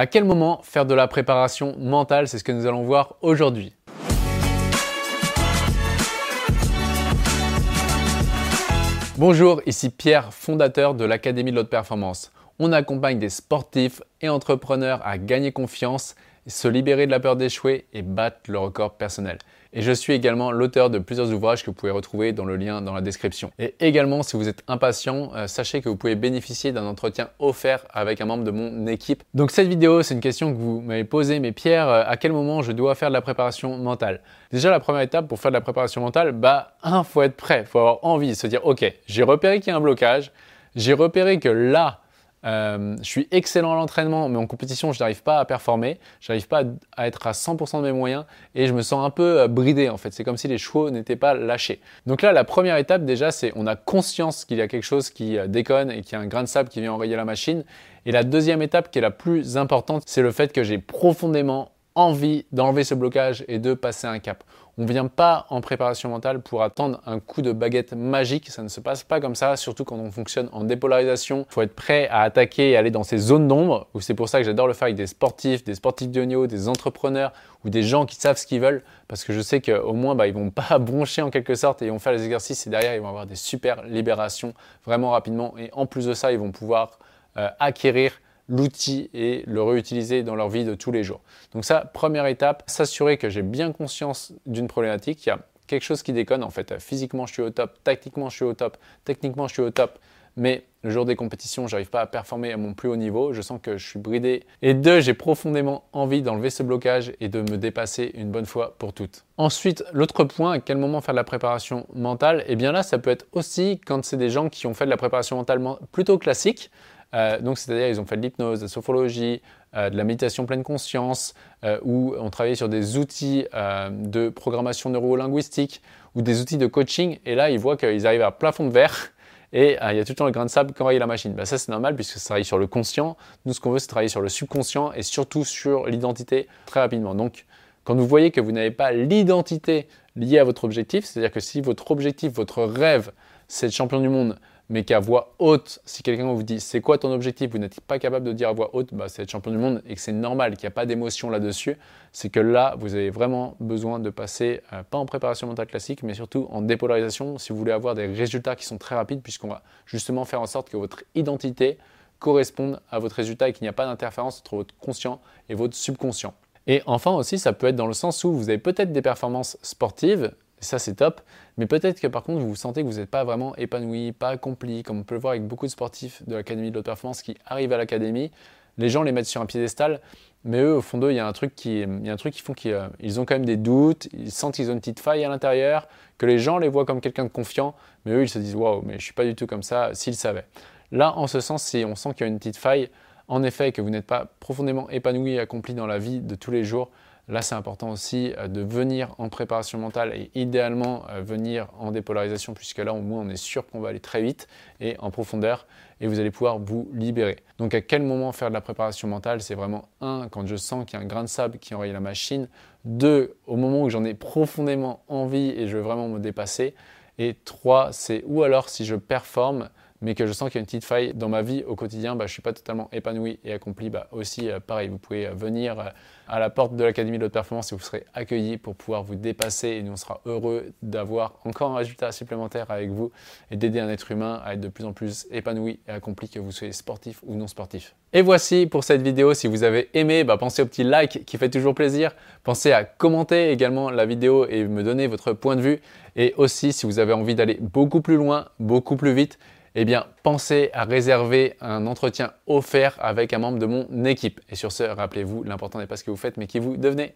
À quel moment faire de la préparation mentale C'est ce que nous allons voir aujourd'hui. Bonjour, ici Pierre, fondateur de l'Académie de l'Haute Performance. On accompagne des sportifs et entrepreneurs à gagner confiance, se libérer de la peur d'échouer et battre le record personnel. Et je suis également l'auteur de plusieurs ouvrages que vous pouvez retrouver dans le lien dans la description. Et également, si vous êtes impatient, euh, sachez que vous pouvez bénéficier d'un entretien offert avec un membre de mon équipe. Donc cette vidéo, c'est une question que vous m'avez posée, mais Pierre, euh, à quel moment je dois faire de la préparation mentale? Déjà, la première étape pour faire de la préparation mentale, bah, un, faut être prêt, faut avoir envie, se dire, ok, j'ai repéré qu'il y a un blocage, j'ai repéré que là, euh, je suis excellent à l'entraînement, mais en compétition, je n'arrive pas à performer, je n'arrive pas à être à 100% de mes moyens et je me sens un peu euh, bridé en fait. C'est comme si les chevaux n'étaient pas lâchés. Donc là, la première étape déjà, c'est on a conscience qu'il y a quelque chose qui euh, déconne et qu'il y a un grain de sable qui vient enrayer la machine. Et la deuxième étape qui est la plus importante, c'est le fait que j'ai profondément envie d'enlever ce blocage et de passer un cap. On ne vient pas en préparation mentale pour attendre un coup de baguette magique, ça ne se passe pas comme ça, surtout quand on fonctionne en dépolarisation. Il faut être prêt à attaquer et aller dans ces zones d'ombre, c'est pour ça que j'adore le faire avec des sportifs, des sportifs de haut des entrepreneurs ou des gens qui savent ce qu'ils veulent, parce que je sais qu'au moins bah, ils vont pas broncher en quelque sorte et ils vont faire les exercices et derrière ils vont avoir des super libérations vraiment rapidement et en plus de ça ils vont pouvoir euh, acquérir l'outil et le réutiliser dans leur vie de tous les jours. Donc ça, première étape, s'assurer que j'ai bien conscience d'une problématique. Il y a quelque chose qui déconne en fait. Physiquement, je suis au top, tactiquement, je suis au top, techniquement, je suis au top. Mais le jour des compétitions, j'arrive pas à performer à mon plus haut niveau. Je sens que je suis bridé. Et deux, j'ai profondément envie d'enlever ce blocage et de me dépasser une bonne fois pour toutes. Ensuite, l'autre point, à quel moment faire de la préparation mentale? Eh bien là, ça peut être aussi quand c'est des gens qui ont fait de la préparation mentale plutôt classique. Euh, donc, c'est-à-dire, ils ont fait de l'hypnose, de la sophrologie, euh, de la méditation pleine conscience, euh, ou on travaillé sur des outils de programmation neurolinguistique ou des outils de coaching. Et là, ils voient qu'ils arrivent à plafond de verre et il y a tout le temps le grain de sable enraye la machine. Bah, ça, c'est normal puisque ça travaille sur le conscient. Nous, ce qu'on veut, c'est travailler sur le subconscient et surtout sur l'identité très rapidement. Donc, quand vous voyez que vous n'avez pas l'identité liée à votre objectif, c'est-à-dire que si votre objectif, votre rêve, c'est être champion du monde, mais qu'à voix haute, si quelqu'un vous dit c'est quoi ton objectif, vous n'êtes pas capable de dire à voix haute, bah, c'est être champion du monde et que c'est normal, qu'il n'y a pas d'émotion là-dessus, c'est que là, vous avez vraiment besoin de passer, euh, pas en préparation mentale classique, mais surtout en dépolarisation si vous voulez avoir des résultats qui sont très rapides, puisqu'on va justement faire en sorte que votre identité corresponde à votre résultat et qu'il n'y a pas d'interférence entre votre conscient et votre subconscient. Et enfin aussi, ça peut être dans le sens où vous avez peut-être des performances sportives, ça, c'est top. Mais peut-être que par contre, vous sentez que vous n'êtes pas vraiment épanoui, pas accompli, comme on peut le voir avec beaucoup de sportifs de l'Académie de l'Haute Performance qui arrivent à l'Académie. Les gens les mettent sur un piédestal, mais eux, au fond d'eux, il y a un truc qui, y a un truc qui font qu'ils euh, ont quand même des doutes, ils sentent qu'ils ont une petite faille à l'intérieur, que les gens les voient comme quelqu'un de confiant, mais eux, ils se disent waouh, mais je suis pas du tout comme ça, s'ils savaient. Là, en ce sens, si on sent qu'il y a une petite faille, en effet, que vous n'êtes pas profondément épanoui et accompli dans la vie de tous les jours, Là, c'est important aussi euh, de venir en préparation mentale et idéalement euh, venir en dépolarisation, puisque là, au moins, on est sûr qu'on va aller très vite et en profondeur et vous allez pouvoir vous libérer. Donc, à quel moment faire de la préparation mentale? C'est vraiment un, quand je sens qu'il y a un grain de sable qui enraye la machine. Deux, au moment où j'en ai profondément envie et je veux vraiment me dépasser. Et trois, c'est ou alors si je performe, mais que je sens qu'il y a une petite faille dans ma vie au quotidien, bah, je ne suis pas totalement épanoui et accompli, bah, aussi euh, pareil, vous pouvez euh, venir euh, à la porte de l'Académie de haute performance et vous serez accueilli pour pouvoir vous dépasser et nous on sera heureux d'avoir encore un résultat supplémentaire avec vous et d'aider un être humain à être de plus en plus épanoui et accompli que vous soyez sportif ou non sportif. Et voici pour cette vidéo, si vous avez aimé, bah, pensez au petit like qui fait toujours plaisir, pensez à commenter également la vidéo et me donner votre point de vue et aussi si vous avez envie d'aller beaucoup plus loin, beaucoup plus vite, eh bien, pensez à réserver un entretien offert avec un membre de mon équipe. Et sur ce, rappelez-vous, l'important n'est pas ce que vous faites, mais qui vous devenez.